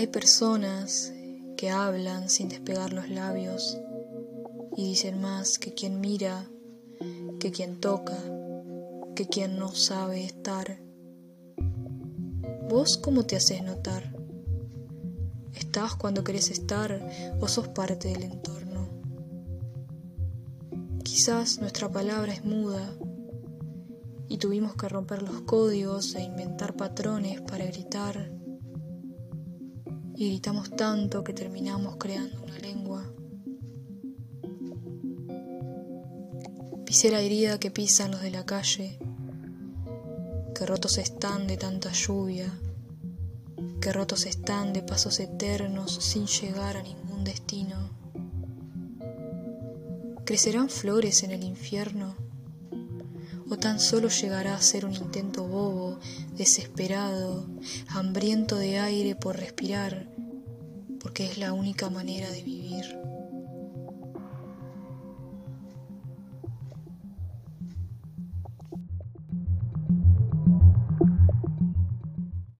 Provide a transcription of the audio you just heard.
Hay personas que hablan sin despegar los labios y dicen más que quien mira, que quien toca, que quien no sabe estar. ¿Vos cómo te haces notar? ¿Estás cuando querés estar o sos parte del entorno? Quizás nuestra palabra es muda y tuvimos que romper los códigos e inventar patrones para gritar. Y gritamos tanto que terminamos creando una lengua. Pisé la herida que pisan los de la calle, que rotos están de tanta lluvia, que rotos están de pasos eternos sin llegar a ningún destino. ¿Crecerán flores en el infierno? ¿O tan solo llegará a ser un intento bobo, desesperado, hambriento de aire por respirar, porque es la única manera de vivir?